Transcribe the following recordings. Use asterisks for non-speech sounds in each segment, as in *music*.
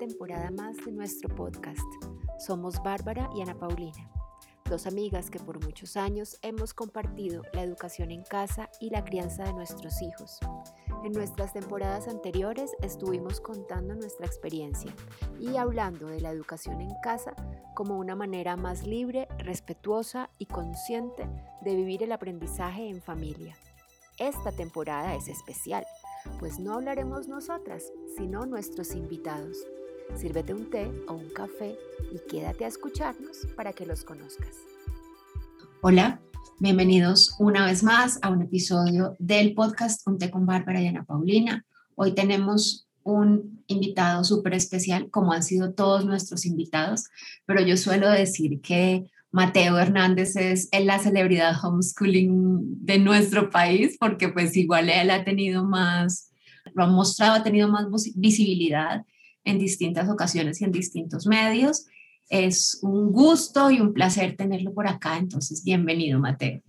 temporada más de nuestro podcast. Somos Bárbara y Ana Paulina, dos amigas que por muchos años hemos compartido la educación en casa y la crianza de nuestros hijos. En nuestras temporadas anteriores estuvimos contando nuestra experiencia y hablando de la educación en casa como una manera más libre, respetuosa y consciente de vivir el aprendizaje en familia. Esta temporada es especial pues no hablaremos nosotras, sino nuestros invitados. Sírvete un té o un café y quédate a escucharnos para que los conozcas. Hola, bienvenidos una vez más a un episodio del podcast Un té con Bárbara y Ana Paulina. Hoy tenemos un invitado súper especial, como han sido todos nuestros invitados, pero yo suelo decir que Mateo Hernández es la celebridad homeschooling de nuestro país, porque pues igual él ha tenido más, lo ha mostrado, ha tenido más visibilidad en distintas ocasiones y en distintos medios. Es un gusto y un placer tenerlo por acá, entonces bienvenido Mateo.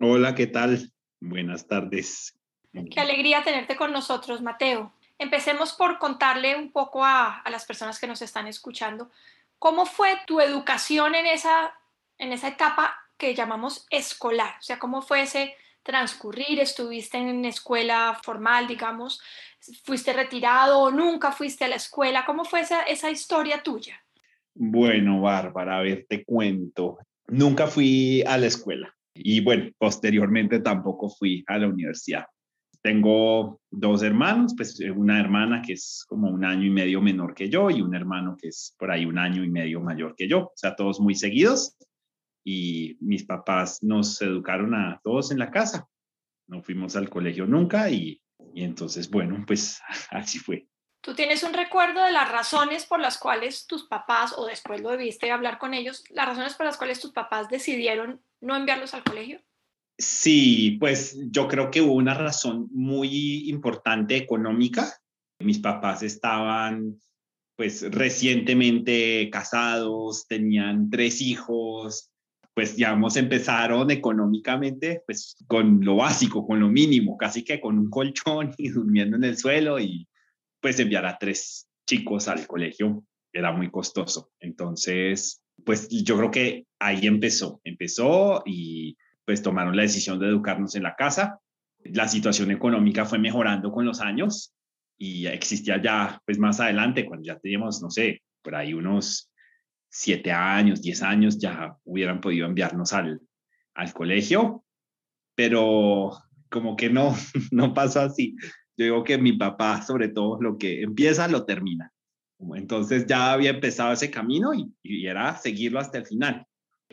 Hola, ¿qué tal? Buenas tardes. Qué alegría tenerte con nosotros, Mateo. Empecemos por contarle un poco a, a las personas que nos están escuchando ¿Cómo fue tu educación en esa en esa etapa que llamamos escolar, o sea, cómo fue ese transcurrir, estuviste en escuela formal, digamos, fuiste retirado o nunca fuiste a la escuela, ¿cómo fue esa, esa historia tuya? Bueno, Bárbara, a ver, te cuento. Nunca fui a la escuela y bueno, posteriormente tampoco fui a la universidad. Tengo dos hermanos, pues una hermana que es como un año y medio menor que yo y un hermano que es por ahí un año y medio mayor que yo, o sea, todos muy seguidos y mis papás nos educaron a todos en la casa. No fuimos al colegio nunca y, entonces, bueno, pues *laughs* así fue. ¿Tú tienes un recuerdo de las razones por las cuales tus papás, o después lo debiste hablar con ellos, las razones por las cuales tus papás decidieron no enviarlos al colegio? Sí, pues yo creo que hubo una razón muy importante económica. Mis papás estaban pues recientemente casados, tenían tres hijos, pues digamos, empezaron económicamente pues con lo básico, con lo mínimo, casi que con un colchón *laughs* y durmiendo en el suelo y pues enviar a tres chicos al colegio era muy costoso. Entonces, pues yo creo que ahí empezó, empezó y pues tomaron la decisión de educarnos en la casa. La situación económica fue mejorando con los años y existía ya, pues más adelante, cuando ya teníamos, no sé, por ahí unos siete años, diez años, ya hubieran podido enviarnos al, al colegio, pero como que no, *laughs* no pasó así. Yo digo que mi papá, sobre todo, lo que empieza, lo termina. Entonces ya había empezado ese camino y, y era seguirlo hasta el final.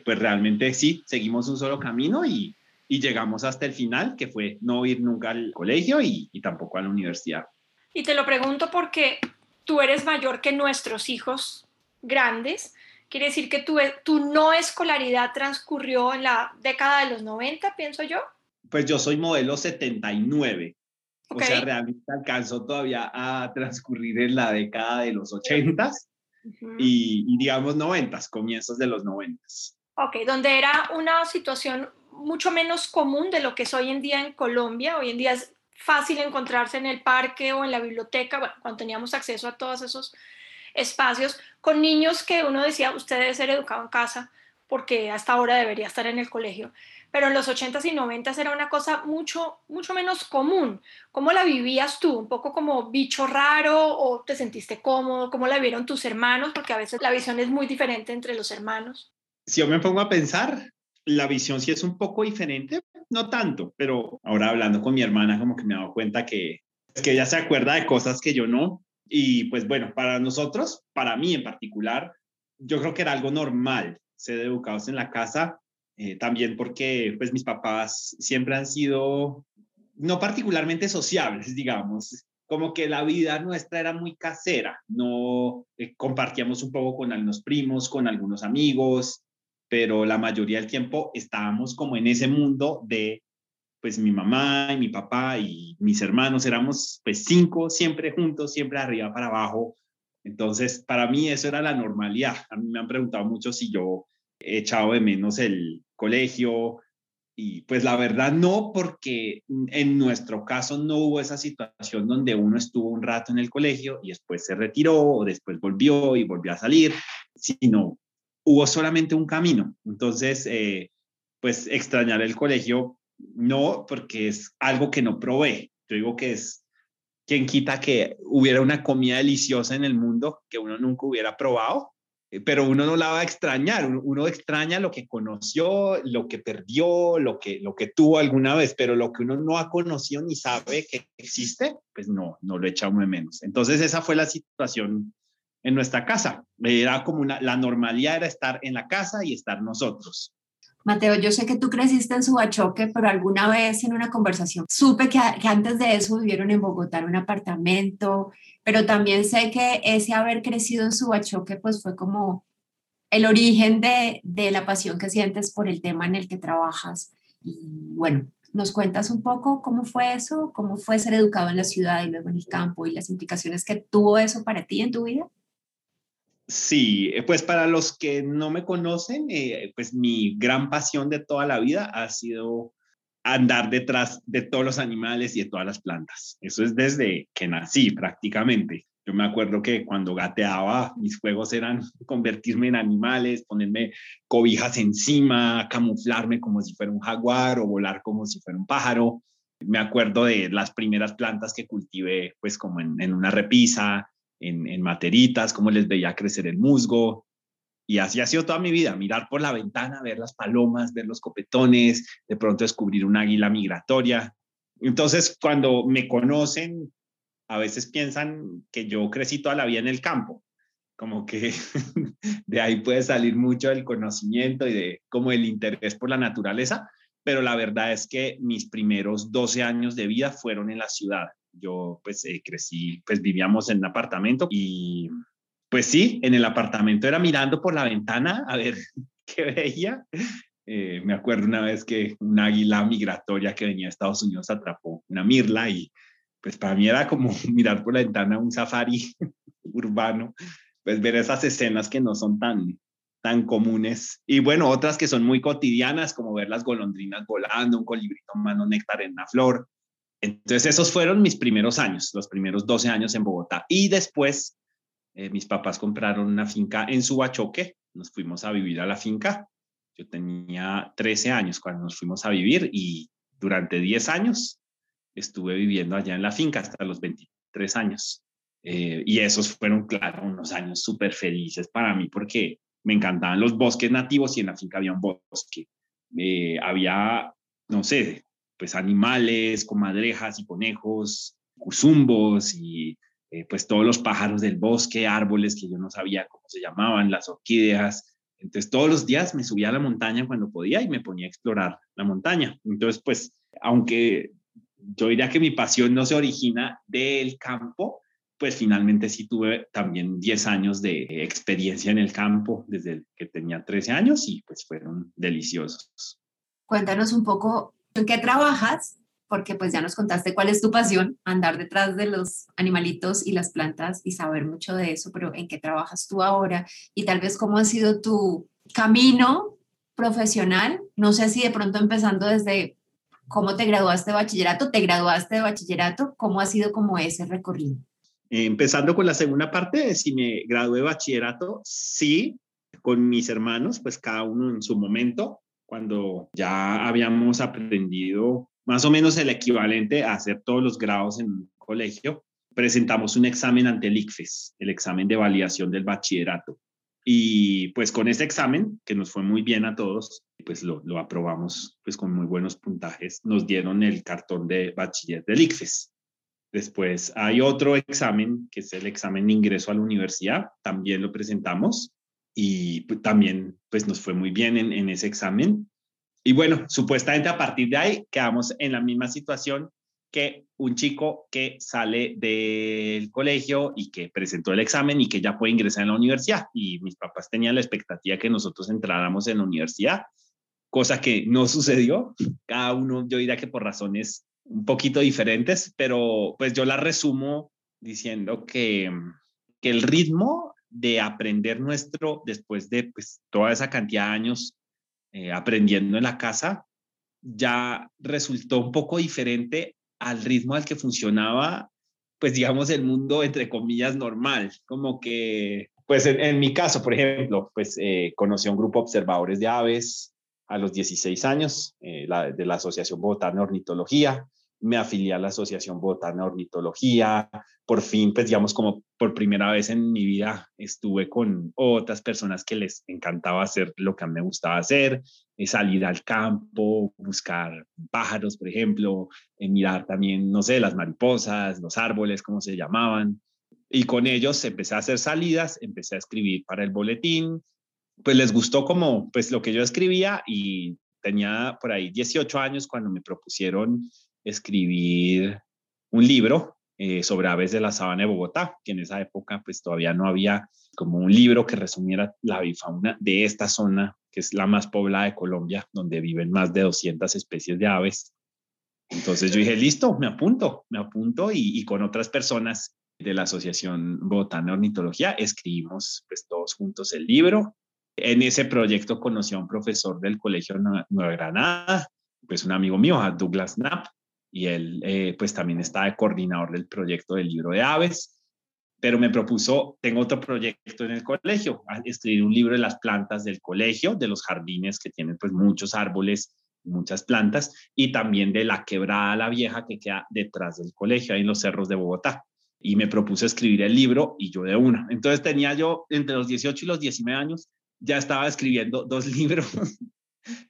Pues realmente sí, seguimos un solo camino y, y llegamos hasta el final, que fue no ir nunca al colegio y, y, tampoco a la universidad. Y te lo pregunto porque tú eres mayor que nuestros hijos grandes Quiere decir que tu, tu no escolaridad transcurrió en la década de los 90, pienso yo. Pues yo soy modelo 79. O sea, realmente alcanzó todavía a transcurrir en la década de los 80 y, digamos 90, comienzos de los 90. Ok, donde era una situación mucho menos común de lo que es hoy en día en Colombia. Hoy en día es fácil encontrarse en el parque o en la biblioteca, bueno, cuando teníamos acceso a todos esos espacios con niños que uno decía, usted debe ser educado en casa porque hasta ahora debería estar en el colegio. Pero en los 80s y 90s era una cosa mucho, mucho menos común. ¿Cómo la vivías tú? ¿Un poco como bicho raro o te sentiste cómodo? ¿Cómo la vieron tus hermanos? Porque a veces la visión es muy diferente entre los hermanos. Si yo me pongo a pensar, la visión sí es un poco diferente, no tanto, pero ahora hablando con mi hermana como que me he dado cuenta que, es que ella se acuerda de cosas que yo no, y pues bueno, para nosotros, para mí en particular, yo creo que era algo normal ser educados en la casa, eh, también porque pues mis papás siempre han sido no particularmente sociables, digamos, como que la vida nuestra era muy casera, no eh, compartíamos un poco con algunos primos, con algunos amigos, pero la mayoría del tiempo estábamos como en ese mundo de pues mi mamá y mi papá y mis hermanos éramos pues cinco siempre juntos, siempre arriba para abajo. Entonces, para mí eso era la normalidad. A mí me han preguntado mucho si yo he echado de menos el colegio. Y pues la verdad no, porque en nuestro caso no hubo esa situación donde uno estuvo un rato en el colegio y después se retiró o después volvió y volvió a salir, sino hubo solamente un camino. Entonces, eh, pues extrañar el colegio no, porque es algo que no probé. Yo digo que es quien quita que hubiera una comida deliciosa en el mundo que uno nunca hubiera probado eh, pero uno no la va a extrañar, uno, extraña lo que conoció, lo que perdió, lo que, lo que tuvo alguna vez, pero lo que uno no ha conocido ni sabe que existe, pues no, no lo echa uno de menos. Entonces esa fue la situación en nuestra casa. Era como una, la normalidad era estar en la casa y estar nosotros. Mateo, yo sé que tú creciste en Subachoque, pero alguna vez en una conversación supe que, que, antes de eso vivieron en Bogotá en un apartamento, pero también sé que ese haber crecido en Subachoque pues fue como el origen de, de la pasión que sientes por el tema en el que trabajas. Y bueno, ¿nos cuentas un poco cómo fue eso? ¿Cómo fue ser educado en la ciudad y luego en el campo y las implicaciones que tuvo eso para ti en tu vida? Sí, eh, pues para los que no me conocen, eh, pues mi gran pasión de toda la vida ha sido andar detrás de todos los animales y de todas las plantas. Eso es desde que nací prácticamente. Yo me acuerdo que cuando gateaba, mis juegos eran *laughs* convertirme en animales, ponerme cobijas encima, camuflarme como si fuera un jaguar o volar como si fuera un pájaro. Me acuerdo de las primeras plantas que cultivé, pues como en, en una repisa, en, materitas, cómo les veía crecer el musgo. Y así ha sido toda mi vida, mirar por la ventana, ver las palomas, ver los copetones, de pronto descubrir un águila migratoria. Entonces, cuando me conocen, a veces piensan que yo crecí toda la vida en el campo, como que *laughs* de ahí puede salir mucho del conocimiento y de como el interés por la naturaleza, pero la verdad es que mis primeros 12 años de vida fueron en la ciudad. Yo pues eh, crecí, pues vivíamos en un apartamento y pues sí, en el apartamento era mirando por la ventana a ver *laughs* qué veía. Eh, me acuerdo una vez que un águila migratoria que venía de Estados Unidos atrapó una mirla y pues para mí era como *laughs* mirar por la ventana un safari *laughs* urbano, pues ver esas escenas que no son tan, tan comunes. Y bueno, otras que son muy cotidianas, como ver las golondrinas volando, un colibrito mano néctar en una flor, entonces, esos fueron mis primeros años, los primeros 12 años en Bogotá. Y después, eh, mis papás compraron una finca en Subachoque, nos fuimos a vivir a la finca. Yo tenía 13 años cuando nos fuimos a vivir y durante 10 años estuve viviendo allá en la finca hasta los 23 años. Eh, y esos fueron, claro, unos años súper felices para mí porque me encantaban los bosques nativos y en la finca había un bosque. Eh, había, no sé, pues animales, comadrejas y conejos, cuzumbos y eh, pues todos los pájaros del bosque, árboles que yo no sabía cómo se llamaban, las orquídeas. Entonces todos los días me subía a la montaña cuando podía y me ponía a explorar la montaña. Entonces pues aunque yo diría que mi pasión no se origina del campo, pues finalmente sí tuve también 10 años de experiencia en el campo desde que tenía 13 años y pues fueron deliciosos. Cuéntanos un poco ¿En qué trabajas? Porque pues ya nos contaste cuál es tu pasión, andar detrás de los animalitos y las plantas y saber mucho de eso, pero ¿en qué trabajas tú ahora? Y tal vez cómo ha sido tu camino profesional. No sé si de pronto empezando desde cómo te graduaste de bachillerato, te graduaste de bachillerato, cómo ha sido como ese recorrido. Empezando con la segunda parte, si me gradué de bachillerato, sí, con mis hermanos, pues cada uno en su momento cuando ya habíamos aprendido más o menos el equivalente a hacer todos los grados en un colegio, presentamos un examen ante el ICFES, el examen de validación del bachillerato. Y pues con ese examen, que nos fue muy bien a todos, pues lo, lo aprobamos pues con muy buenos puntajes, nos dieron el cartón de bachiller del ICFES. Después hay otro examen, que es el examen de ingreso a la universidad, también lo presentamos y pues, también pues nos fue muy bien en, en, ese examen. Y bueno, supuestamente a partir de ahí quedamos en la misma situación que un chico que sale del colegio y que presentó el examen y que ya puede ingresar en la universidad. Y mis papás tenían la expectativa que nosotros entráramos en la universidad, cosa que no *laughs* sucedió. Cada uno, yo diría que por razones un poquito diferentes, pero pues yo la resumo diciendo que, que el ritmo de aprender nuestro, después de pues, toda esa cantidad de años eh, aprendiendo en la casa, ya resultó un poco diferente al ritmo al que funcionaba, pues digamos, el mundo entre comillas normal, como que, pues en, mi caso, por ejemplo, pues eh, conocí a un grupo de observadores de aves a los 16 años, eh, de la Asociación Bogotana de Ornitología, me afilié a la Asociación Botana de Ornitología, por fin, pues digamos como por primera vez en mi vida estuve con otras personas que les encantaba hacer lo que a mí me gustaba hacer, eh, salir al campo, buscar pájaros, por ejemplo, eh, mirar también, no sé, las mariposas, los árboles, cómo se llamaban. Y con ellos empecé a hacer salidas, empecé a escribir para el boletín, pues les gustó como pues lo que yo escribía y tenía por ahí 18 años cuando me propusieron escribir un libro eh, sobre aves de la sabana de Bogotá, que en esa época pues todavía no había como un libro que resumiera la avifauna de esta zona, que es la más poblada de Colombia, donde viven más de 200 especies de aves. Entonces yo dije, listo, me apunto, me apunto y, con otras personas de la Asociación Bogotana de Ornitología escribimos pues todos juntos el libro. En ese proyecto conocí a un profesor del Colegio Nueva Granada, pues un amigo mío, a Douglas Knapp, y él eh, pues también está de coordinador del proyecto del libro de aves, pero me propuso, tengo otro proyecto en el colegio, escribir un libro de las plantas del colegio, de los jardines que tienen pues muchos árboles, muchas plantas, y también de la quebrada la vieja que queda detrás del colegio, ahí en los cerros de Bogotá. Y me propuso escribir el libro y yo de una. Entonces tenía yo entre los 18 y los 19 años, ya estaba escribiendo dos *laughs* libros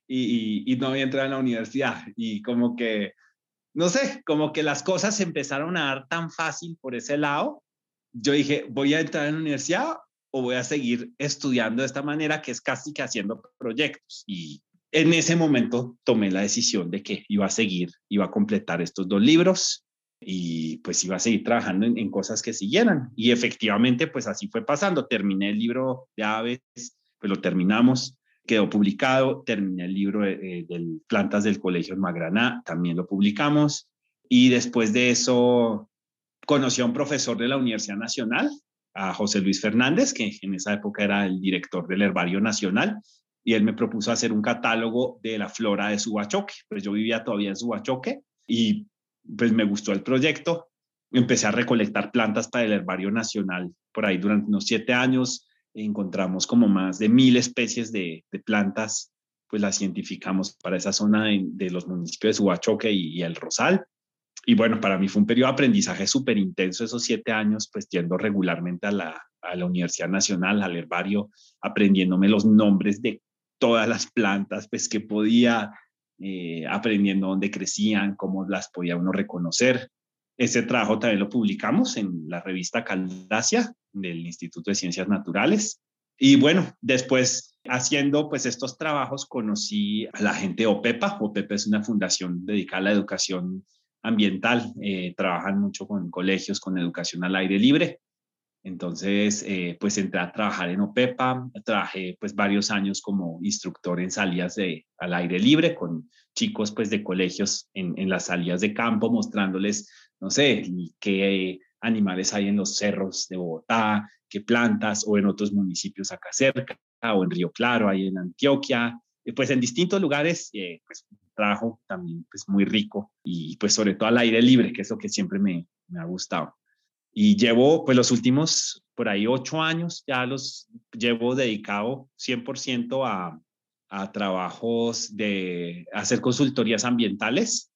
y, y, y no había entrado en la universidad. Y como que no sé, como que las cosas se empezaron a dar tan fácil por ese lado. Yo dije, voy a entrar en la universidad o voy a seguir estudiando de esta manera, que es casi que haciendo proyectos. Y en ese momento tomé la decisión de que iba a seguir, iba a completar estos dos libros y pues iba a seguir trabajando en, cosas que siguieran. Y efectivamente, pues así fue pasando. Terminé el libro de aves, pues lo terminamos quedó publicado, terminé el libro de, Plantas del Colegio en Magraná, también lo publicamos, y después de eso conocí a un profesor de la Universidad Nacional, a José Luis Fernández, que en esa época era el director del Herbario Nacional, y él me propuso hacer un catálogo de la flora de Subachoque, pues yo vivía todavía en Subachoque, y pues me gustó el proyecto, empecé a recolectar plantas para el Herbario Nacional por ahí durante unos siete años, encontramos como más de mil especies de, plantas, pues las identificamos para esa zona de, los municipios de Subachoque y, El Rosal. Y bueno, para mí fue un periodo de aprendizaje súper intenso esos siete años, pues yendo regularmente a la, a la Universidad Nacional, al herbario, aprendiéndome los nombres de todas las plantas, pues que podía, eh, aprendiendo dónde crecían, cómo las podía uno reconocer. Ese trabajo también lo publicamos en la revista Caldacia del Instituto de Ciencias Naturales. Y bueno, después haciendo pues estos trabajos conocí a la gente de OPEPA. OPEPA es una fundación dedicada a la educación ambiental. Eh, trabajan mucho con colegios con educación al aire libre. Entonces, eh, pues entré a trabajar en OPEPA, trabajé pues varios años como instructor en salidas de, al aire libre con chicos pues de colegios en, en las salidas de campo, mostrándoles no sé, qué animales hay en los cerros de Bogotá, qué plantas, o en otros municipios acá cerca, o en Río Claro, ahí en Antioquia, pues en distintos lugares, eh, pues trabajo también pues muy rico y pues sobre todo al aire libre, que es lo que siempre me, me ha gustado. Y llevo pues los últimos por ahí ocho años, ya los llevo dedicado 100% a, a trabajos de hacer consultorías ambientales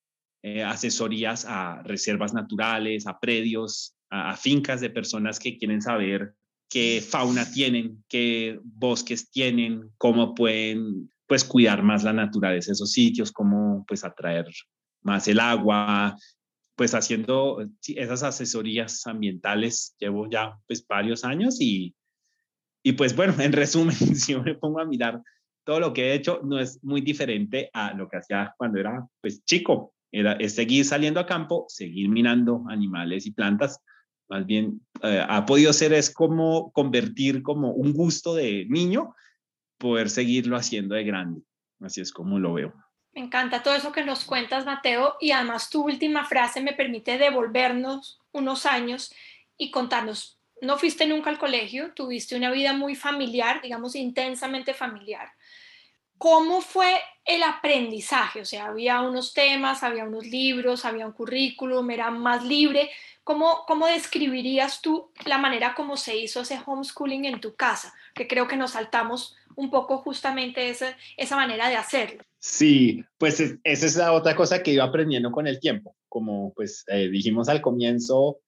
eh, asesorías a reservas naturales, a predios, a, fincas de personas que quieren saber qué fauna tienen, qué bosques tienen, cómo pueden pues cuidar más la naturaleza de esos sitios, cómo pues atraer más el agua, pues haciendo esas asesorías ambientales llevo ya pues varios años y, y pues bueno, en resumen, *laughs* si me pongo a mirar todo lo que he hecho, no es muy diferente a lo que hacía cuando era pues chico. Era, es seguir saliendo a campo, seguir mirando animales y plantas. Más bien, eh, ha podido ser es como convertir como un gusto de niño, poder seguirlo haciendo de grande. Así es como lo veo. Me encanta todo eso que nos cuentas, Mateo, y además tu última frase me permite devolvernos unos años y contarnos, no fuiste nunca al colegio, tuviste una vida muy familiar, digamos intensamente familiar, ¿cómo fue el aprendizaje? O sea, había unos temas, había unos libros, había un currículum, era más libre. ¿Cómo, ¿Cómo describirías tú la manera como se hizo ese homeschooling en tu casa? Que creo que nos saltamos un poco justamente esa, esa manera de hacerlo. Sí, pues esa es la otra cosa que iba aprendiendo con el tiempo. Como pues eh, dijimos al comienzo,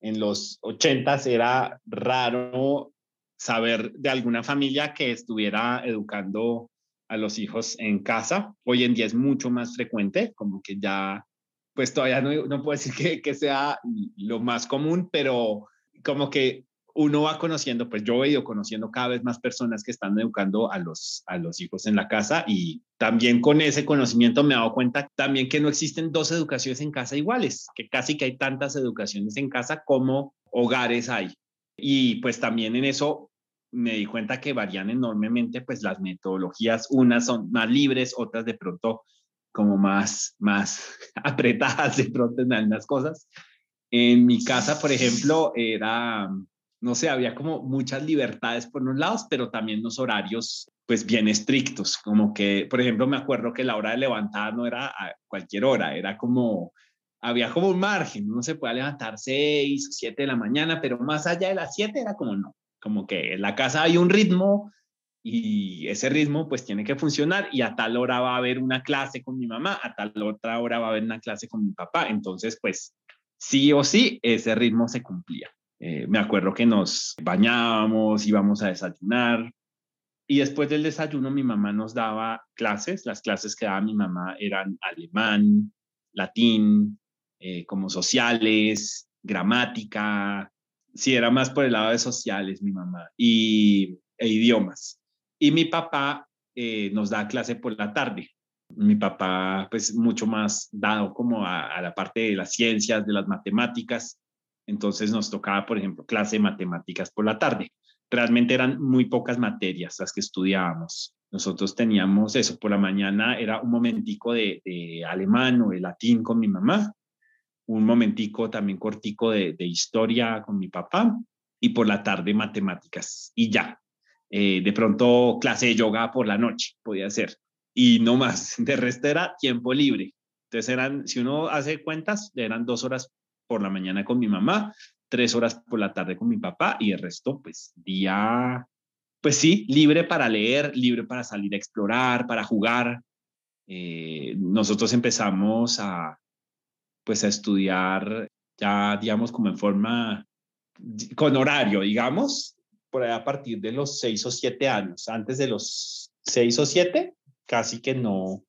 en los ochentas era raro saber de alguna familia que estuviera educando a los hijos en casa. Hoy en día es mucho más frecuente, como que ya pues todavía no, puedo decir que, que, sea lo más común, pero como que uno va conociendo, pues yo he ido conociendo cada vez más personas que están educando a los, a los hijos en la casa y también con ese conocimiento me he dado cuenta también que no existen dos educaciones en casa iguales, que casi que hay tantas educaciones en casa como hogares hay. Y pues también en eso me di cuenta que varían enormemente pues las metodologías, unas son más libres, otras de pronto como más, más *laughs* apretadas de pronto en algunas cosas. En mi casa, por ejemplo, era, no sé, había como muchas libertades por unos lados, pero también los horarios pues bien estrictos, como que, por ejemplo, me acuerdo que la hora de levantar no era a cualquier hora, era como, había como un margen, uno se puede levantar seis o siete de la mañana, pero más allá de las siete era como no, como que en la casa hay un ritmo y ese ritmo pues tiene que funcionar y a tal hora va a haber una clase con mi mamá, a tal otra hora va a haber una clase con mi papá. Entonces pues sí o sí ese ritmo se cumplía. Eh, me acuerdo que nos bañábamos, íbamos a desayunar y después del desayuno mi mamá nos daba clases. Las clases que daba mi mamá eran alemán, latín, eh, como sociales, gramática. Sí, era más por el lado de sociales mi mamá y, e idiomas. Y mi papá eh, nos da clase por la tarde. Mi papá, pues, mucho más dado como a, la parte de las ciencias, de las matemáticas. Entonces nos tocaba, por ejemplo, clase de matemáticas por la tarde. Realmente eran muy pocas materias las que estudiábamos. Nosotros teníamos eso, por la mañana era un momentico de, alemán o de latín con mi mamá, un momentico también cortico de, de historia con mi papá y por la tarde matemáticas y ya. Eh, de pronto clase de yoga por la noche, podía ser, y no más, *laughs* de resto era tiempo libre. Entonces eran, si uno hace cuentas, eran dos horas por la mañana con mi mamá, tres horas por la tarde con mi papá y el resto, pues día, pues sí, libre para leer, libre para salir a explorar, para jugar. Eh, nosotros empezamos a, pues a estudiar ya, digamos, como en forma, con horario, digamos, por ahí a partir de los seis o siete años. Antes de los seis o siete, casi que no,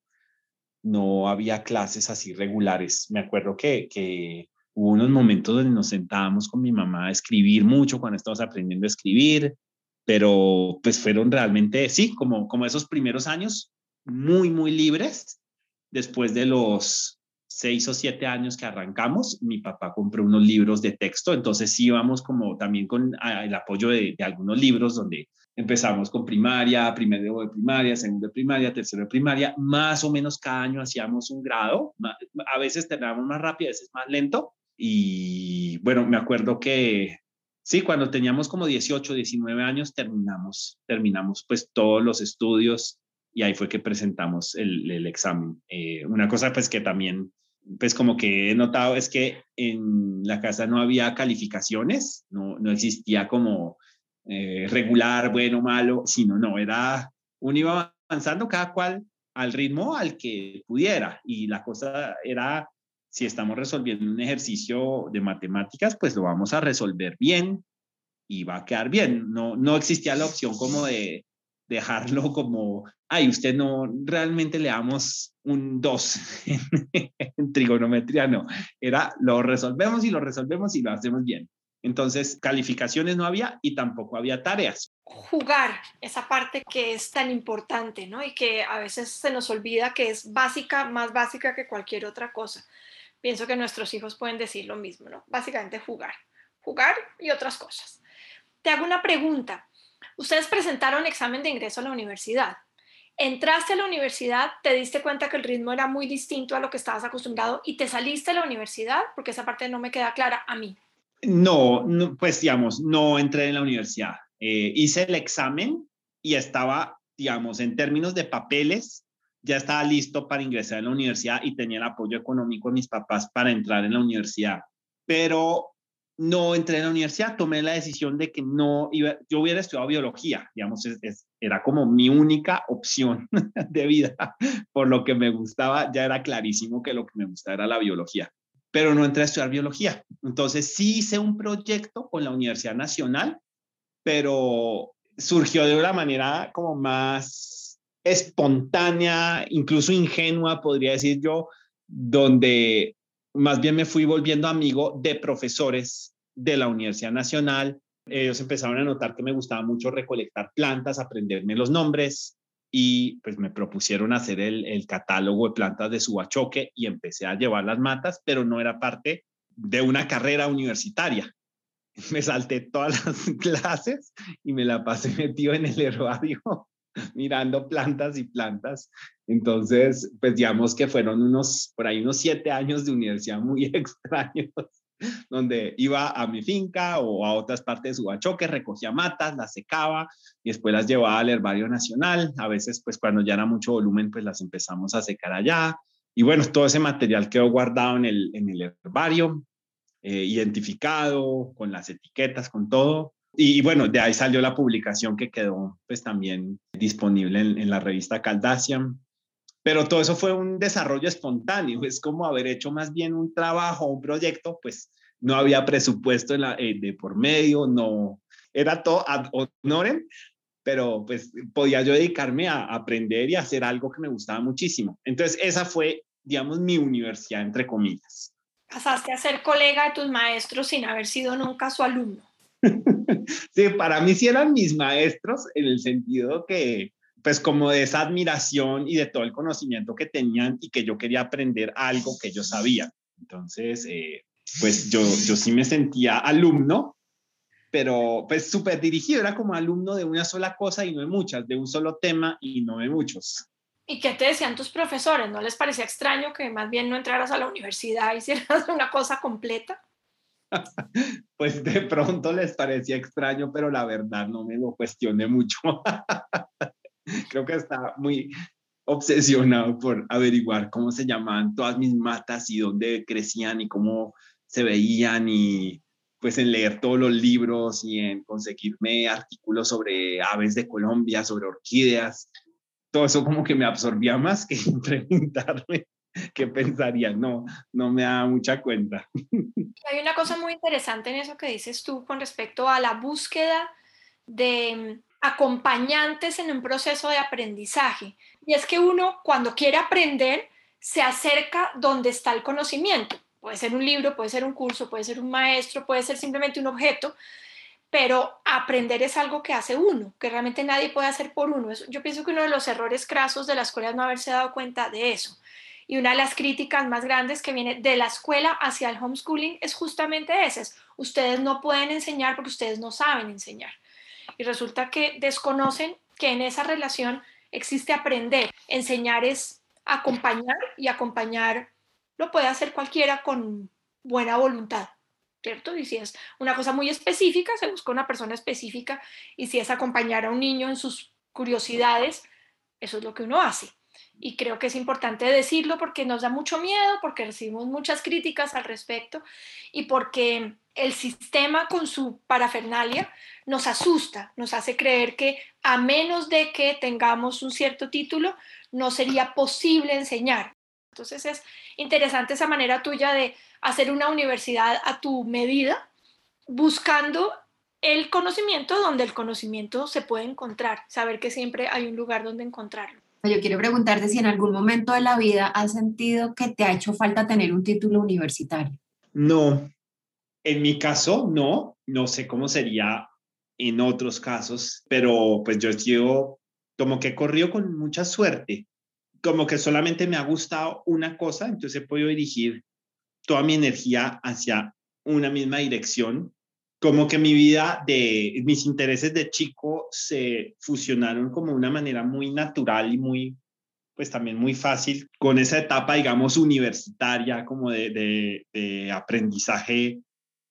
no había clases así regulares. Me acuerdo que, que hubo unos momentos donde nos sentábamos con mi mamá a escribir mucho cuando estábamos aprendiendo a escribir, pero pues fueron realmente, sí, como, como esos primeros años muy, muy libres. Después de los seis o siete años que arrancamos, mi papá compró unos libros de texto, entonces íbamos como también con ah, el apoyo de, algunos libros donde empezamos con primaria, primero de primaria, segundo de primaria, tercero de primaria, más o menos cada año hacíamos un grado, a veces terminábamos más rápido, a veces más lento, y bueno, me acuerdo que sí, cuando teníamos como 18, 19 años, terminamos, terminamos pues todos los estudios y ahí fue que presentamos el, el examen. Eh, una cosa pues que también pues como que he notado es que en la casa no había calificaciones, no, no existía como eh, regular, bueno, malo, sino no, era, uno iba avanzando cada cual al ritmo al que pudiera y la cosa era, si estamos resolviendo un ejercicio de matemáticas, pues lo vamos a resolver bien y va a quedar bien. No, no existía la opción como de dejarlo como, ay, usted no, realmente le damos un 2 *laughs* en, trigonometría, no, era lo resolvemos y lo resolvemos y lo hacemos bien. Entonces, calificaciones no había y tampoco había tareas. Jugar, esa parte que es tan importante, ¿no? Y que a veces se nos olvida que es básica, más básica que cualquier otra cosa. Pienso que nuestros hijos pueden decir lo mismo, ¿no? Básicamente jugar, jugar y otras cosas. Te hago una pregunta. Ustedes presentaron examen de ingreso a la universidad. Entraste a la universidad, te diste cuenta que el ritmo era muy distinto a lo que estabas acostumbrado y te saliste de la universidad, porque esa parte no me queda clara a mí. No, pues digamos, no entré en la universidad. Eh, hice el examen y estaba digamos, en términos de papeles, ya estaba listo para ingresar en la universidad y tenía el apoyo económico de mis papás para entrar en la universidad. Pero no entré en la universidad, tomé la decisión de que no iba, yo hubiera estudiado biología, digamos, era como mi única opción *laughs* de vida, por lo que me gustaba, ya era clarísimo que lo que me gustaba era la biología, pero no entré a estudiar biología. Entonces sí hice un proyecto con la Universidad Nacional, pero surgió de una manera como más espontánea, incluso ingenua, podría decir yo, donde más bien me fui volviendo amigo de profesores de la Universidad Nacional. Ellos empezaron a notar que me gustaba mucho recolectar plantas, aprenderme los nombres y pues me propusieron hacer el, catálogo de plantas de Subachoque y empecé a llevar las matas, pero no era parte de una carrera universitaria. *laughs* Me salté todas las *laughs* clases y me la pasé metido en el herbario *laughs* mirando plantas y plantas. Entonces, pues digamos que fueron unos, por ahí unos siete años de universidad muy *laughs* extraños, donde iba a mi finca o a otras partes de Subachoque, recogía matas, las secaba y después las llevaba al herbario nacional. A veces, pues cuando ya era mucho volumen, pues las empezamos a secar allá. Y bueno, todo ese material quedó guardado en el, en el herbario, eh, identificado, con las etiquetas, con todo. Y, bueno, de ahí salió la publicación que quedó pues también disponible en, la revista Caldacian. Pero todo eso fue un desarrollo espontáneo, es como haber hecho más bien un trabajo, un proyecto, pues no había presupuesto eh, de por medio, no, era todo ad honorem, pero pues podía yo dedicarme a aprender y hacer algo que me gustaba muchísimo. Entonces esa fue, digamos, mi universidad, entre comillas. Pasaste a ser colega de tus maestros sin haber sido nunca su alumno. *laughs* sí, para mí sí eran mis maestros en el sentido que, pues como de esa admiración y de todo el conocimiento que tenían y que yo quería aprender algo que ellos sabían. Entonces, eh, pues yo, yo sí me sentía alumno, pero pues súper dirigido, era como alumno de una sola cosa y no de muchas, de un solo tema y no de muchos. ¿Y qué te decían tus profesores? ¿No les parecía extraño que más bien no entraras a la universidad y hicieras *laughs* una cosa completa? *laughs* pues de pronto les parecía extraño, pero la verdad no me lo cuestioné mucho. *laughs* Creo que estaba muy obsesionado por averiguar cómo se llamaban todas mis matas y dónde crecían y cómo se veían y pues en leer todos los libros y en conseguirme artículos sobre aves de Colombia, sobre orquídeas. Todo eso como que me absorbía más que *laughs* preguntarme *laughs* ¿qué pensaría? No, no me da mucha cuenta. *laughs* Hay una cosa muy interesante en eso que dices tú con respecto a la búsqueda de acompañantes en un proceso de aprendizaje. Y es que uno cuando quiere aprender se acerca donde está el conocimiento. Puede ser un libro, puede ser un curso, puede ser un maestro, puede ser simplemente un objeto, pero aprender es algo que hace uno, que realmente nadie puede hacer por uno. Yo pienso que uno de los errores crasos de la escuela es no haberse dado cuenta de eso. Y una de las críticas más grandes que viene de la escuela hacia el homeschooling es justamente esa. Ustedes no pueden enseñar porque ustedes no saben enseñar. Y resulta que desconocen que en esa relación existe aprender. Enseñar es acompañar y acompañar lo puede hacer cualquiera con buena voluntad. ¿Cierto? Y si es una cosa muy específica, se busca una persona específica. Y si es acompañar a un niño en sus curiosidades, eso es lo que uno hace y creo que es importante decirlo porque nos da mucho miedo, porque recibimos muchas críticas al respecto y porque el sistema con su parafernalia nos asusta, nos hace creer que a menos de que tengamos un cierto título, no sería posible enseñar. Entonces es interesante esa manera tuya de hacer una universidad a tu medida, buscando el conocimiento donde el conocimiento se puede encontrar, saber que siempre hay un lugar donde encontrarlo. Yo quiero preguntarte si en algún momento de la vida has sentido que te ha hecho falta tener un título universitario. No, en mi caso no, no sé cómo sería en otros casos, pero pues yo llevo como que he corrido con mucha suerte, como que solamente me ha gustado una cosa, entonces he podido dirigir toda mi energía hacia una misma dirección como que mi vida de mis intereses de chico se fusionaron como de una manera muy natural y muy pues también muy fácil con esa etapa digamos universitaria como de, de, aprendizaje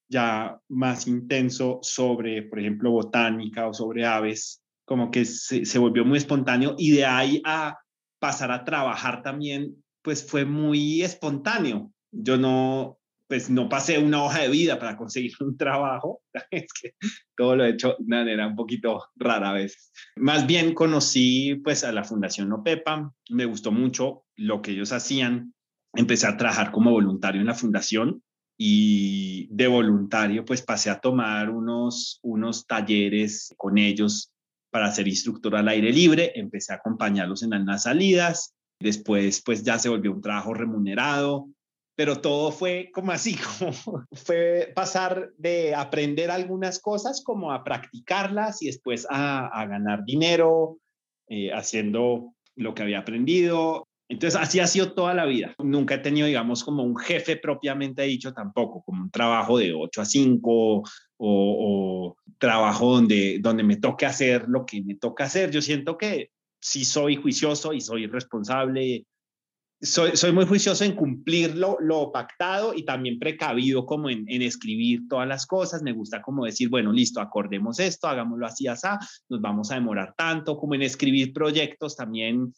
ya más intenso sobre por ejemplo botánica o sobre aves como que se, se volvió muy espontáneo y de ahí a pasar a trabajar también, pues fue muy espontáneo. Yo no, pues no pasé una hoja de vida para conseguir un trabajo, *laughs* es que todo lo he hecho de manera un poquito rara a veces. Más bien conocí pues a la Fundación OPEPA, me gustó mucho lo que ellos hacían, empecé a trabajar como voluntario en la fundación y de voluntario pues pasé a tomar unos, unos talleres con ellos para ser instructor al aire libre, empecé a acompañarlos en las salidas, después pues ya se volvió un trabajo remunerado, pero todo fue como así, *laughs* como fue pasar de aprender algunas cosas como a practicarlas y después a, ganar dinero eh, haciendo lo que había aprendido. Entonces, así ha sido toda la vida. Nunca he tenido, digamos, como un jefe propiamente dicho tampoco, como un trabajo de 8 a 5 o, o trabajo donde, donde me toque hacer lo que me toca hacer. Yo siento que sí soy juicioso y soy responsable soy, muy juicioso en cumplir lo, pactado y también precavido como en, escribir todas las cosas. Me gusta como decir, bueno, listo, acordemos esto, hagámoslo así, así, nos vamos a demorar tanto, como en escribir proyectos también,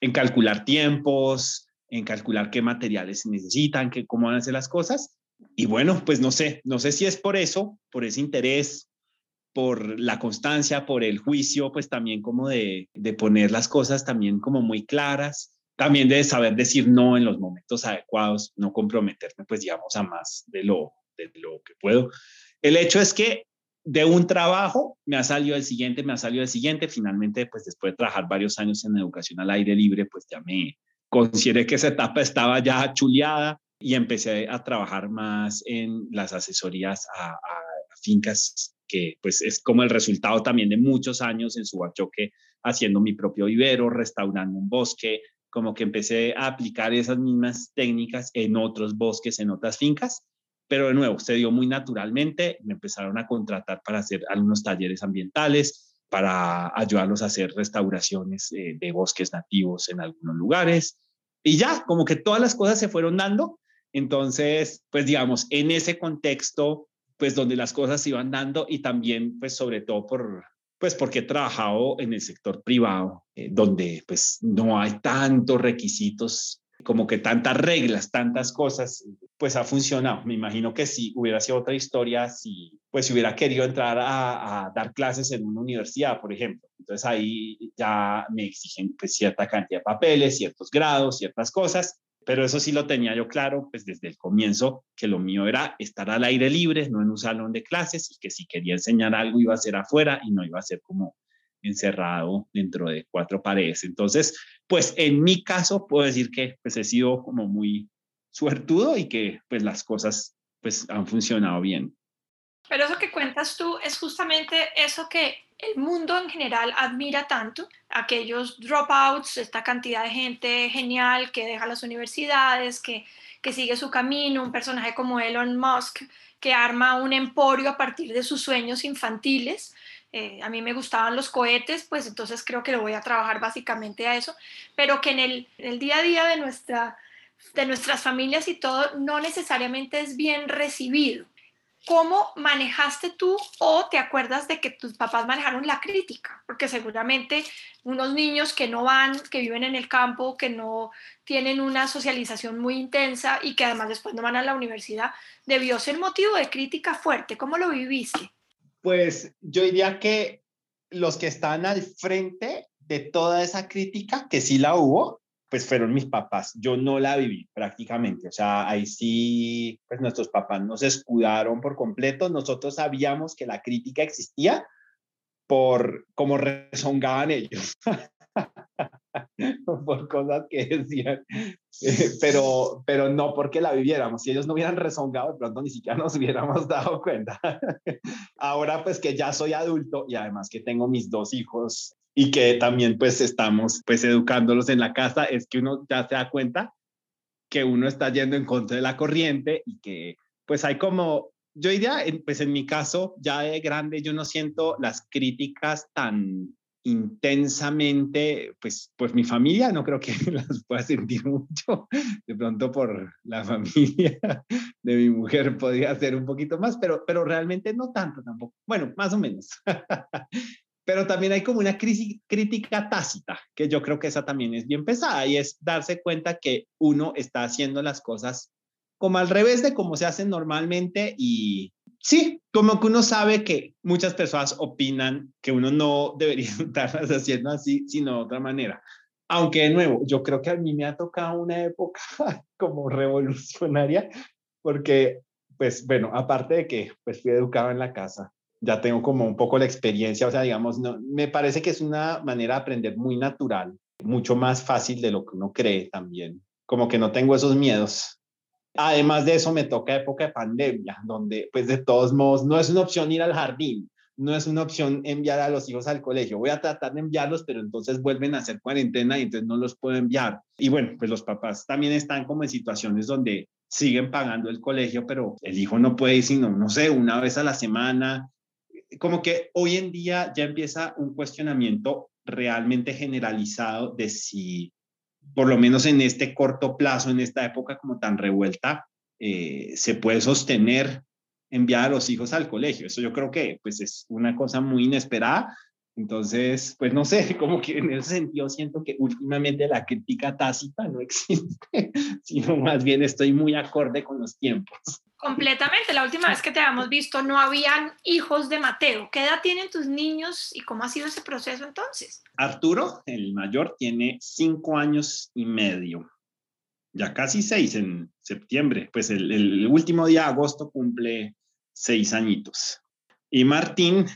en calcular tiempos, en calcular qué materiales se necesitan, qué, cómo van a ser las cosas. Y bueno, pues no sé, no sé si es por eso, por ese interés, por la constancia, por el juicio, pues también como de, de poner las cosas también como muy claras también de saber decir no en los momentos adecuados, no comprometerme, pues digamos, a más de lo, de lo que puedo. El hecho es que de un trabajo me ha salido el siguiente, me ha salido el siguiente, finalmente, pues después de trabajar varios años en educación al aire libre, pues ya me consideré que esa etapa estaba ya chuleada y empecé a trabajar más en las asesorías a, a fincas que pues es como el resultado también de muchos años en Subachoque haciendo mi propio vivero, restaurando un bosque, como que empecé a aplicar esas mismas técnicas en otros bosques, en otras fincas, pero de nuevo, se dio muy naturalmente, me empezaron a contratar para hacer algunos talleres ambientales, para ayudarlos a hacer restauraciones eh, de bosques nativos en algunos lugares, y ya, como que todas las cosas se fueron dando, entonces, pues digamos, en ese contexto, pues donde las cosas se iban dando y también, pues sobre todo por pues porque he trabajado en el sector privado, eh, donde pues no hay tantos requisitos, como que tantas reglas, tantas cosas, pues ha funcionado. Me imagino que si hubiera sido otra historia, si pues si hubiera querido entrar a, a dar clases en una universidad, por ejemplo. Entonces ahí ya me exigen pues cierta cantidad de papeles, ciertos grados, ciertas cosas pero eso sí lo tenía yo claro, pues desde el comienzo, que lo mío era estar al aire libre, no en un salón de clases, y que si quería enseñar algo iba a ser afuera y no iba a ser como encerrado dentro de cuatro paredes. Entonces, pues en mi caso puedo decir que pues he sido como muy suertudo y que pues las cosas pues han funcionado bien. Pero eso que cuentas tú es justamente eso que el mundo en general admira tanto, aquellos dropouts, esta cantidad de gente genial que deja las universidades, que, que sigue su camino, un personaje como Elon Musk, que arma un emporio a partir de sus sueños infantiles. Eh, a mí me gustaban los cohetes, pues entonces creo que lo voy a trabajar básicamente a eso, pero que en el, el día a día de, nuestra, de nuestras familias y todo no necesariamente es bien recibido. ¿Cómo manejaste tú o te acuerdas de que tus papás manejaron la crítica? Porque seguramente unos niños que no van, que viven en el campo, que no tienen una socialización muy intensa y que además después no van a la universidad, debió ser motivo de crítica fuerte. ¿Cómo lo viviste? Pues yo diría que los que están al frente de toda esa crítica, que sí la hubo, pues fueron mis papás. Yo no la viví prácticamente. O sea, ahí sí, pues nuestros papás nos escudaron por completo. Nosotros sabíamos que la crítica existía por cómo rezongaban ellos. *laughs* por cosas que decían, eh, pero, pero no porque la viviéramos. Si ellos no hubieran rezongado, de pronto ni siquiera nos hubiéramos dado cuenta. *laughs* Ahora pues que ya soy adulto y además que tengo mis dos hijos y que también pues estamos pues educándolos en la casa, es que uno ya se da cuenta que uno está yendo en contra de la corriente y que pues hay como, yo diría, pues en mi caso ya de grande yo no siento las críticas tan intensamente, pues, pues mi familia no creo que *laughs* las pueda sentir mucho, de pronto por la *laughs* familia de mi mujer podría ser un poquito más, pero, pero realmente no tanto tampoco, bueno, más o menos. *laughs* pero también hay como una crítica tácita, que yo creo que esa también es bien pesada, y es darse cuenta que uno está haciendo las cosas como al revés de como se hacen normalmente y sí, como que uno sabe que muchas personas opinan que uno no debería *laughs* estarlas haciendo así, sino de otra manera. Aunque de nuevo, yo creo que a mí me ha tocado una época *laughs* como revolucionaria, porque, pues bueno, aparte de que pues fui educado en la casa, ya tengo como un poco la experiencia, o sea, digamos, no, me parece que es una manera de aprender muy natural, mucho más fácil de lo que uno cree también, como que no tengo esos miedos. Además de eso, me toca época de pandemia, donde pues de todos modos no es una opción ir al jardín, no es una opción enviar a los hijos al colegio. Voy a tratar de enviarlos, pero entonces vuelven a hacer cuarentena y entonces no los puedo enviar. Y bueno, pues los papás también están como en situaciones donde siguen pagando el colegio, pero el hijo no puede ir sino, no sé, una vez a la semana, como que hoy en día ya empieza un cuestionamiento realmente generalizado de si, por lo menos en este corto plazo, en esta época como tan revuelta, eh, se puede sostener enviar a los hijos al colegio. Eso yo creo que pues es una cosa muy inesperada. Entonces, pues no sé, *laughs* como que en ese sentido siento que últimamente la crítica tácita no *laughs* existe, sino más bien estoy muy acorde con los tiempos. Completamente. La última vez que te habíamos visto no habían hijos de Mateo. ¿Qué edad tienen tus niños y cómo ha sido ese proceso entonces? Arturo, el mayor, tiene cinco años y medio. Ya casi seis en septiembre. Pues el, el último día de agosto cumple seis añitos. Y Martín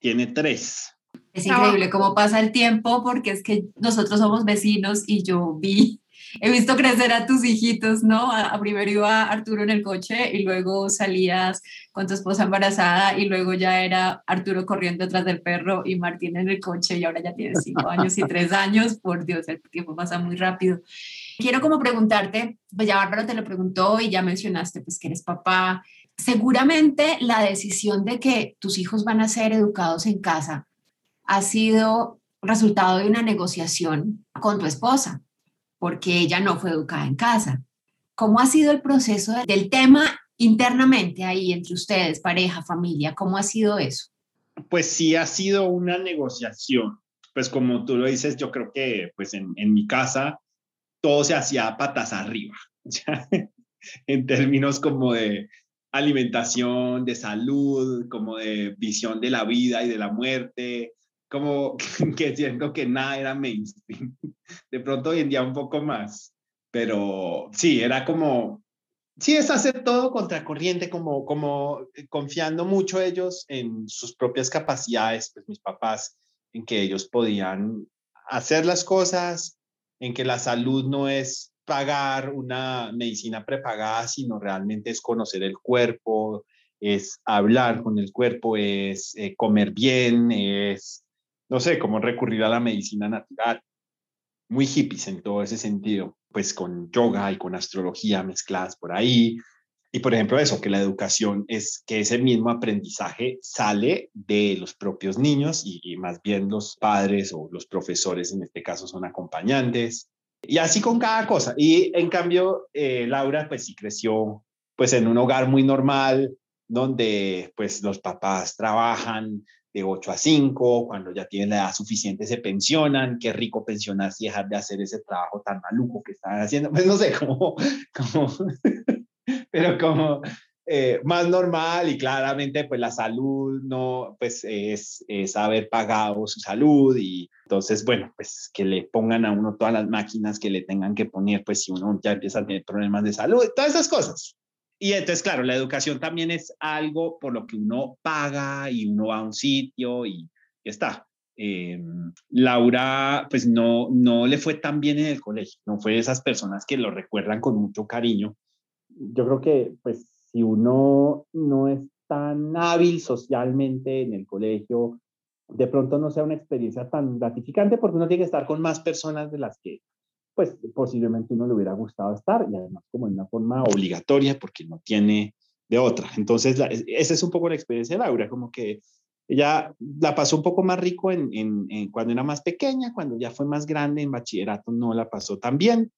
tiene tres. Es increíble cómo pasa el tiempo porque es que nosotros somos vecinos y yo vi *laughs* he visto crecer a tus hijitos, ¿no? A, primero iba Arturo en el coche y luego salías con tu esposa embarazada y luego ya era Arturo corriendo detrás del perro y Martín en el coche y ahora ya tienes cinco años y tres años. Por Dios, el tiempo pasa muy rápido. Quiero como preguntarte, pues ya Bárbara te lo preguntó y ya mencionaste pues que eres papá. Seguramente la decisión de que tus hijos van a ser educados en casa ha sido resultado de una negociación con tu esposa porque ella no fue educada en casa. ¿Cómo ha sido el proceso del tema internamente ahí entre ustedes, pareja, familia? ¿Cómo ha sido eso? Pues sí, ha sido una negociación. Pues como tú lo dices, yo creo que pues en, en mi casa todo se hacía patas arriba, *laughs* en términos como de alimentación, de salud, como de visión de la vida y de la muerte, como *laughs* que siento que nada era mainstream. *laughs* De pronto hoy en día un poco más, pero sí, era como, sí, es hacer todo contracorriente, como, como confiando mucho ellos en sus propias capacidades, pues mis papás, en que ellos podían hacer las cosas, en que la salud no es pagar una medicina prepagada, sino realmente es conocer el cuerpo, es hablar con el cuerpo, es eh, comer bien, es no sé, cómo recurrir a la medicina natural. Muy hippies en todo ese sentido, pues con yoga y con astrología mezcladas por ahí. Y por ejemplo eso, que la educación es que ese mismo aprendizaje sale de los propios niños y, más bien los padres o los profesores en este caso son acompañantes. Y así con cada cosa. Y en cambio, eh, Laura pues sí creció pues en un hogar muy normal, donde pues los papás trabajan, de 8 a 5, cuando ya tienen la edad suficiente se pensionan, qué rico pensionarse y dejar de hacer ese trabajo tan maluco que están haciendo, pues no sé, *laughs* como, pero como eh, más normal y claramente pues la salud no, pues es, es haber pagado su salud y entonces, bueno, pues que le pongan a uno todas las máquinas que le tengan que poner, pues si uno ya empieza a tener problemas de salud, todas esas cosas. Y entonces, claro, la educación también es algo por lo que uno paga y uno va a un sitio y ya está. Em, Laura, pues no, no le fue tan bien en el colegio, no fue de esas personas que lo recuerdan con mucho cariño. Yo creo que, pues, si uno no es tan hábil socialmente en el colegio, de pronto no sea una experiencia tan gratificante porque uno tiene que estar con más personas de las que pues posiblemente uno le hubiera gustado estar y además como en una forma obligatoria porque no tiene de otra. Entonces, esa es un poco la experiencia de Laura, como que ella la pasó un poco más rico en, en, cuando era más pequeña, cuando ya fue más grande en bachillerato no la pasó tan bien.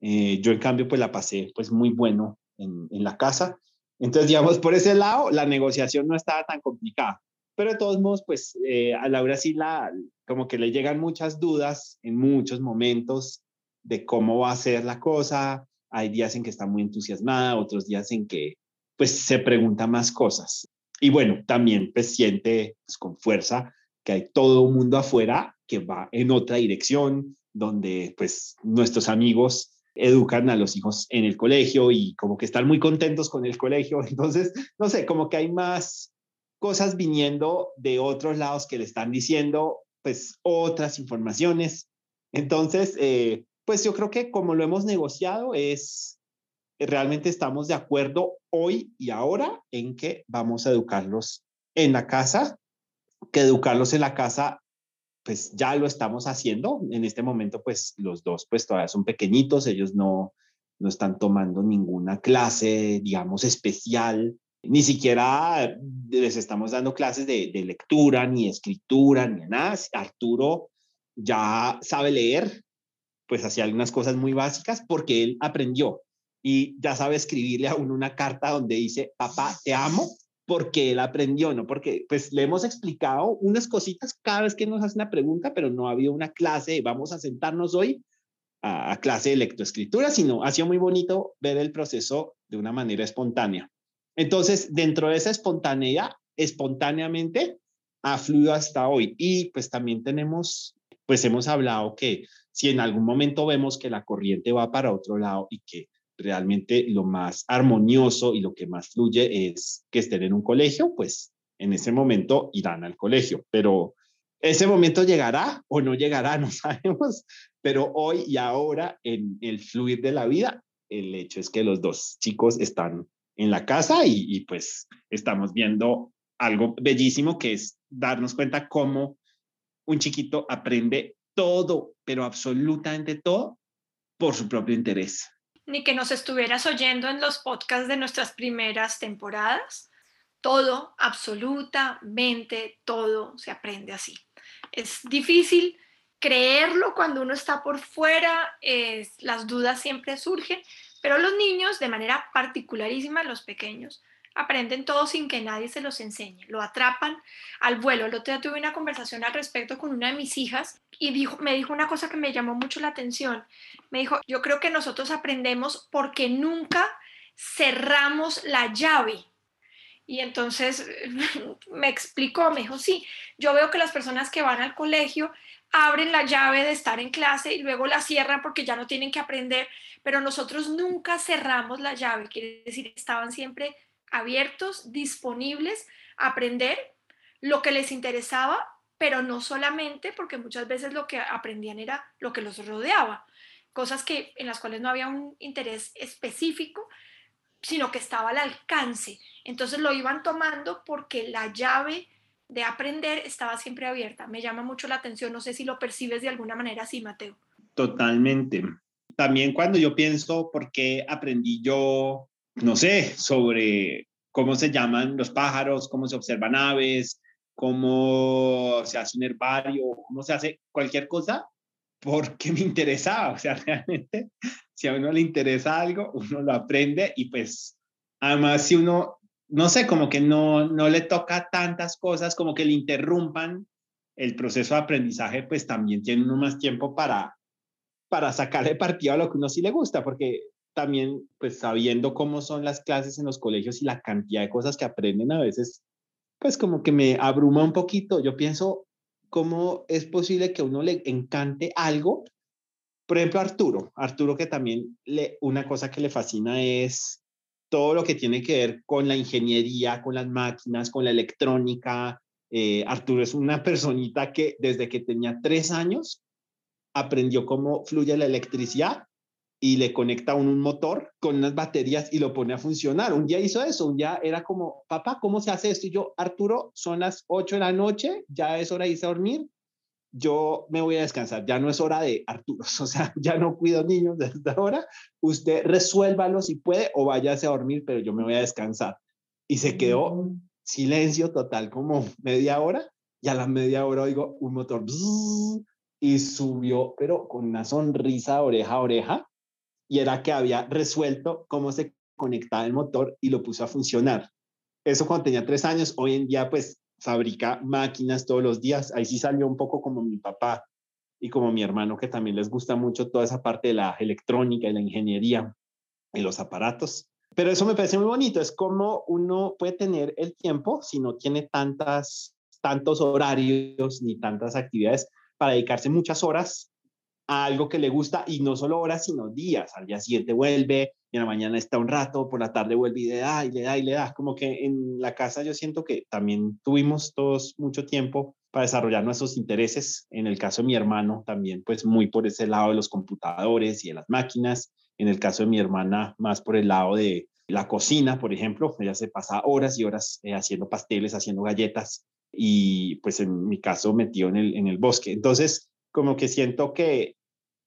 Eh, yo en cambio pues la pasé pues muy bueno en, en la casa. Entonces, digamos, por ese lado, la negociación no estaba tan complicada. pero de todos modos, pues eh, a Laura sí la, como que le llegan muchas dudas en muchos momentos de cómo va a ser la cosa. Hay días en que está muy entusiasmada, otros días en que pues se pregunta más cosas. Y bueno, también pues siente pues, con fuerza que hay todo un mundo afuera que va en otra dirección, donde pues nuestros amigos educan a los hijos en el colegio y como que están muy contentos con el colegio. *laughs* Entonces, no sé, como que hay más cosas viniendo de otros lados que le están diciendo pues otras informaciones. Entonces, eh, pues yo creo que como lo hemos negociado es, realmente estamos de acuerdo hoy y ahora en que vamos a educarlos en la casa, que educarlos en la casa pues ya lo estamos haciendo. En este momento, pues los dos, pues todavía son pequeñitos, ellos no, no están tomando ninguna clase, digamos, especial, ni siquiera les estamos dando clases de, de lectura, ni escritura, ni nada. Arturo ya sabe leer, pues hacía algunas cosas muy básicas porque él aprendió y ya sabe escribirle a uno una carta donde dice, papá, te amo, porque él aprendió, ¿no? Porque pues le hemos explicado unas cositas cada vez que nos hace una pregunta, pero no ha habido una clase, vamos a sentarnos hoy a, clase de lectoescritura, sino ha sido muy bonito ver el proceso de una manera espontánea. Entonces, dentro de esa espontaneidad, espontáneamente ha fluido hasta hoy. Y pues también tenemos, pues hemos hablado que si en algún momento vemos que la corriente va para otro lado y que realmente lo más armonioso y lo que más fluye es que estén en un colegio, pues en ese momento irán al colegio, pero ese momento llegará o no llegará, *laughs* no sabemos, pero hoy y ahora en el fluir de la vida, el hecho es que los dos chicos están en la casa y, y pues estamos viendo algo bellísimo que es darnos cuenta cómo un chiquito aprende todo, pero absolutamente todo por su propio interés ni que nos estuvieras oyendo en los podcasts de nuestras primeras temporadas. Todo, absolutamente todo se aprende así. Es difícil creerlo cuando uno está por fuera, las dudas siempre surgen, pero los niños, de manera particularísima, los pequeños, aprenden todo sin que nadie se los enseñe, lo atrapan al vuelo. El otro día tuve una conversación al respecto con una de mis hijas y me dijo una cosa que me llamó mucho la atención. Me dijo, yo creo que nosotros aprendemos porque nunca cerramos la llave. Y entonces *laughs* me explicó, me dijo, sí, yo veo que las personas que van al colegio abren la llave de estar en clase y luego la cierran porque ya no tienen que aprender, pero nosotros nunca cerramos la llave, quiere decir, estaban siempre abiertos, disponibles a aprender lo que les interesaba, pero no solamente porque muchas veces lo que aprendían era lo que los rodeaba, cosas que en las cuales no había un interés específico, sino que estaba al alcance. Entonces lo iban tomando porque la llave de aprender estaba siempre abierta. Me llama mucho la atención, no sé si lo percibes de alguna manera así, Mateo. Totalmente. También cuando yo pienso por qué aprendí yo no sé, sobre cómo se llaman los pájaros, cómo se observan aves, cómo se hace un herbario, cómo se hace cualquier cosa, porque me interesaba. O sea, *laughs* realmente, si a uno le interesa algo, uno lo aprende y pues, además, si uno, no sé, como que no, no le toca tantas cosas, como que le interrumpan el proceso de aprendizaje, pues también tiene uno más tiempo para, para sacarle partido a lo que uno sí le gusta, porque también, pues sabiendo cómo son las clases en los colegios y la cantidad de cosas que aprenden a veces, pues como que me abruma un poquito. Yo pienso, ¿cómo es posible que a uno le encante algo? Por ejemplo, Arturo, Arturo que también le, una cosa que le fascina es todo lo que tiene que ver con la ingeniería, con las máquinas, con la electrónica. Eh, Arturo es una *laughs* personita que desde que tenía tres años aprendió cómo fluye la electricidad y le conecta un, un motor con unas baterías y lo pone a funcionar. Un día hizo eso, un día era como, papá, ¿cómo se hace esto? Y yo, Arturo, son las 8 de la noche, ya es hora de irse a dormir, yo me voy a descansar, ya no es hora de Arturo, *laughs* o sea, ya no cuido niños desde ahora, usted resuélvalo si puede o váyase a dormir, pero yo me voy a descansar. Y se quedó mm. silencio total como media hora y a la media hora oigo un motor y subió, pero con una sonrisa oreja a oreja y era que había resuelto cómo se conectaba el motor y lo puso a funcionar. Eso cuando tenía tres años, hoy en día pues fabrica máquinas todos los días. Ahí sí salió un poco como mi papá y como mi hermano, que también les gusta mucho toda esa parte de la electrónica y la ingeniería y los aparatos. Pero eso me parece muy bonito, es como uno puede tener el tiempo si no tiene tantas, tantos horarios ni tantas actividades para dedicarse muchas horas a algo que le gusta y no solo horas, sino días. Al día siguiente vuelve y en la mañana está un rato, por la tarde vuelve y le da y le da y le da. Como que en la casa yo siento que también tuvimos todos mucho tiempo para desarrollar nuestros intereses. En el caso de mi hermano también, pues muy por ese lado de los computadores y de las máquinas. En el caso de mi hermana, más por el lado de la cocina, por ejemplo. Ella se pasa horas y horas eh, haciendo pasteles, haciendo galletas y pues en mi caso metido en el, en el bosque. Entonces, como que siento que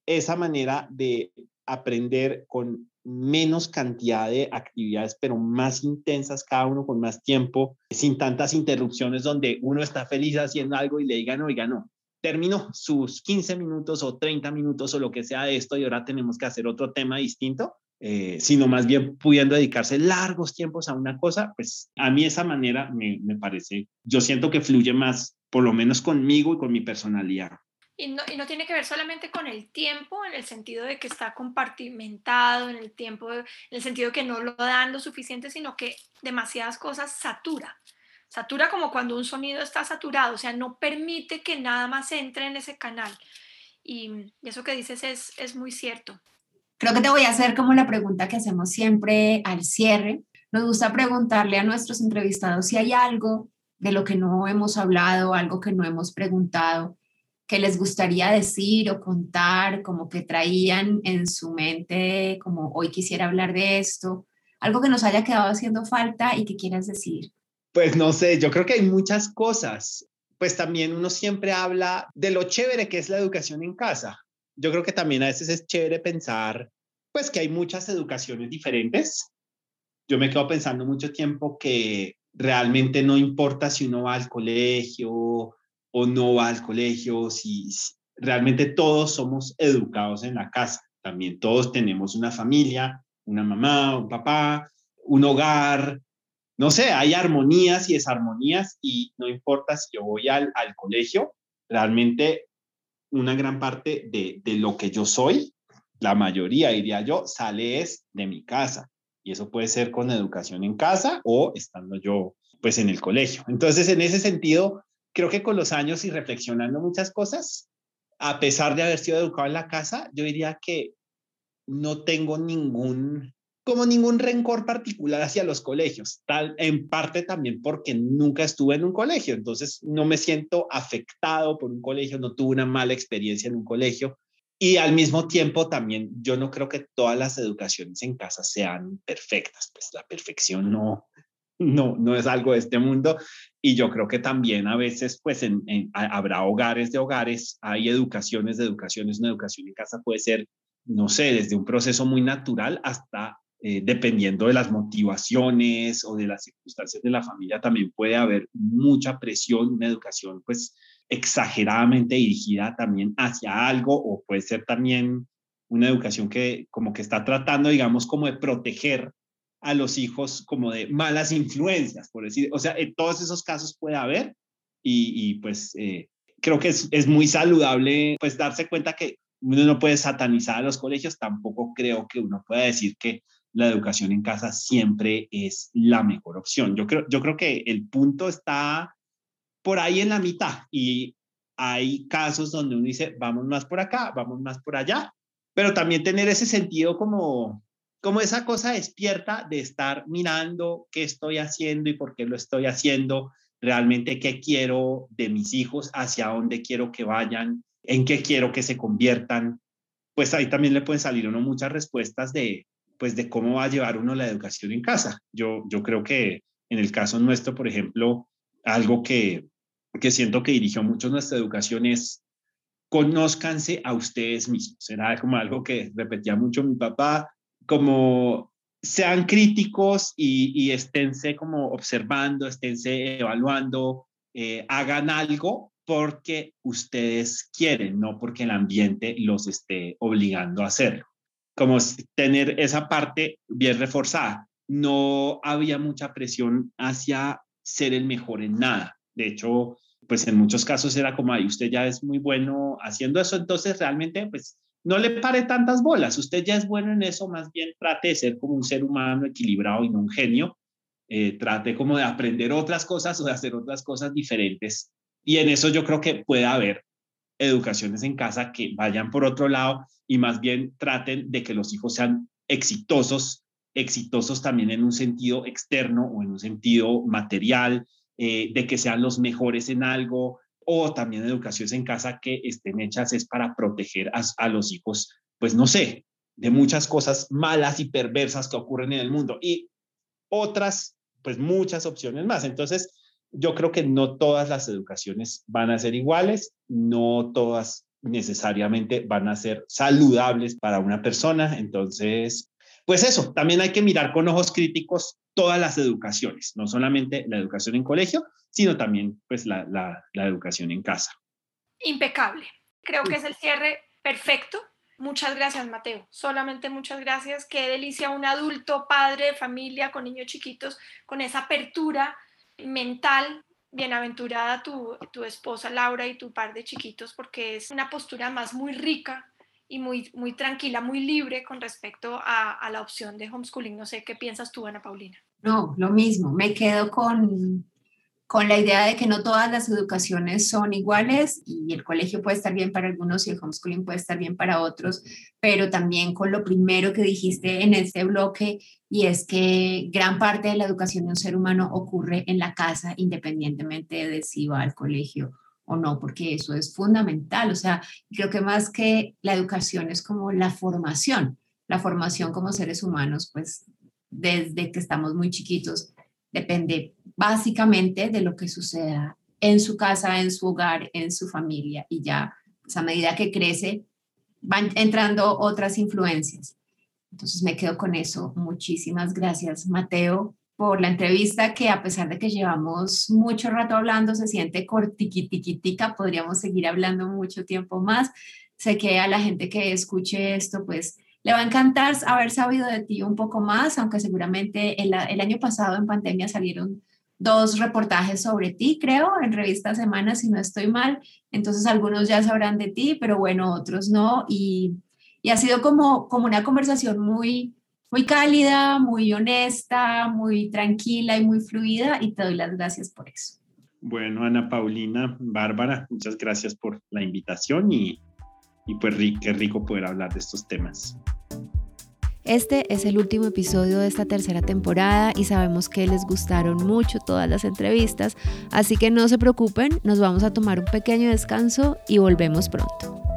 esa manera de aprender con menos cantidad de actividades, pero más intensas, cada uno con más tiempo, sin tantas interrupciones donde uno está feliz haciendo algo y le digan, oiga, no, terminó sus 15 minutos o 30 minutos o lo que sea de esto y ahora tenemos que hacer otro tema distinto, eh, sino más bien pudiendo dedicarse largos tiempos a una cosa, pues a mí esa manera me, me parece, yo siento que fluye más, por lo menos conmigo y con mi personalidad. Y no, y no, tiene que ver solamente con el tiempo, en el sentido de que está compartimentado, en el tiempo, en el sentido de que no lo dan lo suficiente, sino que demasiadas cosas satura. Satura como cuando un sonido está saturado, o sea, no permite que nada más entre en ese canal. Y eso que dices es, es muy cierto. Creo que te voy a hacer como la pregunta que hacemos siempre al cierre. Nos gusta preguntarle a nuestros entrevistados si hay algo de lo que no hemos hablado, algo que no hemos preguntado que les gustaría decir o contar, como que traían en su mente, como hoy quisiera hablar de esto, algo que nos haya quedado haciendo falta y que quieras decir? Pues no sé, yo creo que hay muchas cosas. Pues también uno siempre habla de lo chévere que es la educación en casa. Yo creo que también a veces es chévere pensar, pues que hay muchas educaciones diferentes. Yo me quedo pensando mucho tiempo que realmente no importa si uno va al colegio, o no va al colegio, si, realmente todos somos educados en la casa. También todos tenemos una familia, una mamá, un papá, un hogar. No sé, hay armonías y desarmonías y no importa si yo voy al, al colegio, realmente una gran parte de, de lo que yo soy, la mayoría diría yo, sale es de mi casa. Y eso puede ser con educación en casa o estando yo pues en el colegio. Entonces, en ese sentido, creo que con los años y reflexionando muchas cosas, a pesar de haber sido educado en la casa, yo diría que no tengo ningún, como ningún rencor particular hacia los colegios, tal en parte también porque nunca estuve en un colegio, entonces no me siento afectado por un colegio, no tuve una mala experiencia en un colegio. Y al mismo tiempo también yo no creo que todas las educaciones en casa sean perfectas, pues la perfección no, no, no es algo de este mundo. Y yo creo que también a veces, pues, habrá hogares de hogares, hay educaciones de educaciones, una educación en casa puede ser, no sé, desde un proceso muy natural hasta eh, dependiendo de las motivaciones o de las circunstancias de la familia, también puede haber mucha presión, una educación, pues, exageradamente dirigida también hacia algo o puede ser también una educación que como que está tratando, digamos, como de proteger a los hijos como de malas influencias, por decir, o sea, en todos esos casos puede haber y, pues eh, creo que es, es, muy saludable pues darse cuenta que uno no puede satanizar a los colegios, tampoco creo que uno pueda decir que la educación en casa siempre es la mejor opción. Yo creo, yo creo que el punto está por ahí en la mitad y hay casos donde uno dice, vamos más por acá, vamos más por allá, pero también tener ese sentido como como esa cosa despierta de estar mirando qué estoy haciendo y por qué lo estoy haciendo, realmente qué quiero de mis hijos, hacia dónde quiero que vayan, en qué quiero que se conviertan. Pues ahí también le pueden salir uno muchas respuestas de, pues de cómo va a llevar uno la educación en casa. Yo, yo creo que en el caso nuestro, por ejemplo, algo que, que siento que dirigió mucho nuestra educación es conózcanse a ustedes mismos. Era como algo que repetía mucho mi papá, como sean críticos y, y esténse como observando, esténse evaluando, eh, hagan algo porque ustedes quieren, no porque el ambiente los esté obligando a hacerlo. Como tener esa parte bien reforzada. No había mucha presión hacia ser el mejor en nada. De hecho, pues en muchos casos era como, ay, usted ya es muy bueno haciendo eso, entonces realmente, pues no le pare tantas bolas, usted ya es bueno en eso, más bien trate de ser como un ser humano equilibrado y no un genio, eh, trate como de aprender otras cosas o de hacer otras cosas diferentes. Y en eso yo creo que puede haber educaciones en casa que vayan por otro lado y más bien traten de que los hijos sean exitosos, exitosos también en un sentido externo o en un sentido material, eh, de que sean los mejores en algo, o también educaciones en casa que estén hechas es para proteger a, los hijos, pues no sé, de muchas cosas malas y perversas que ocurren en el mundo y otras, pues muchas opciones más. Entonces, yo creo que no todas las educaciones van a ser iguales, no todas necesariamente van a ser saludables para una persona. Entonces, pues eso, también hay que mirar con ojos críticos todas las educaciones, no solamente la educación en colegio, sino también pues la, la, educación en casa. Impecable. Creo que es el cierre perfecto. Muchas gracias, Mateo. Solamente muchas gracias. Qué delicia un adulto, padre, familia, con niños chiquitos, con esa apertura mental. Bienaventurada tu, tu esposa Laura y tu par de chiquitos, porque es una postura más muy rica y muy, muy tranquila, muy libre con respecto a, a la opción de homeschooling. No sé qué piensas tú, Ana Paulina. No, lo mismo. Me quedo con, con la idea de que no todas las educaciones son iguales y el colegio puede estar bien para algunos y el homeschooling puede estar bien para otros, pero también con lo primero que dijiste en este bloque y es que gran parte de la educación de un ser humano ocurre en la casa independientemente de si va al colegio o no, porque eso es fundamental. O sea, creo que más que la educación es como la formación, la formación como seres humanos, pues desde que estamos muy chiquitos depende básicamente de lo que suceda en su casa, en su hogar, en su familia y ya pues, a medida que crece van entrando otras influencias. Entonces me quedo con eso. Muchísimas gracias, Mateo, por la entrevista que a pesar de que llevamos mucho rato hablando, se siente cortiquitiquitica, podríamos seguir hablando mucho tiempo más. Sé que a la gente que escuche esto, pues le va a encantar haber sabido de ti un poco más, aunque seguramente el, año pasado en pandemia salieron dos reportajes sobre ti, creo, en revista Semana, si no estoy mal. Entonces algunos ya sabrán de ti, pero bueno, otros no. Y, y ha sido como, como una conversación muy, muy cálida, muy honesta, muy tranquila y muy fluida y te doy las gracias por eso. Bueno, Ana Paulina, Bárbara, muchas gracias por la invitación y, y pues qué rico poder hablar de estos temas. Este es el último episodio de esta tercera temporada y sabemos que les gustaron mucho todas las entrevistas, así que no se preocupen, nos vamos a tomar un pequeño descanso y volvemos pronto.